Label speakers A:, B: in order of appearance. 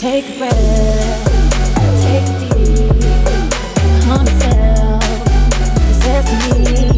A: Take a breath, take deep myself. It's me.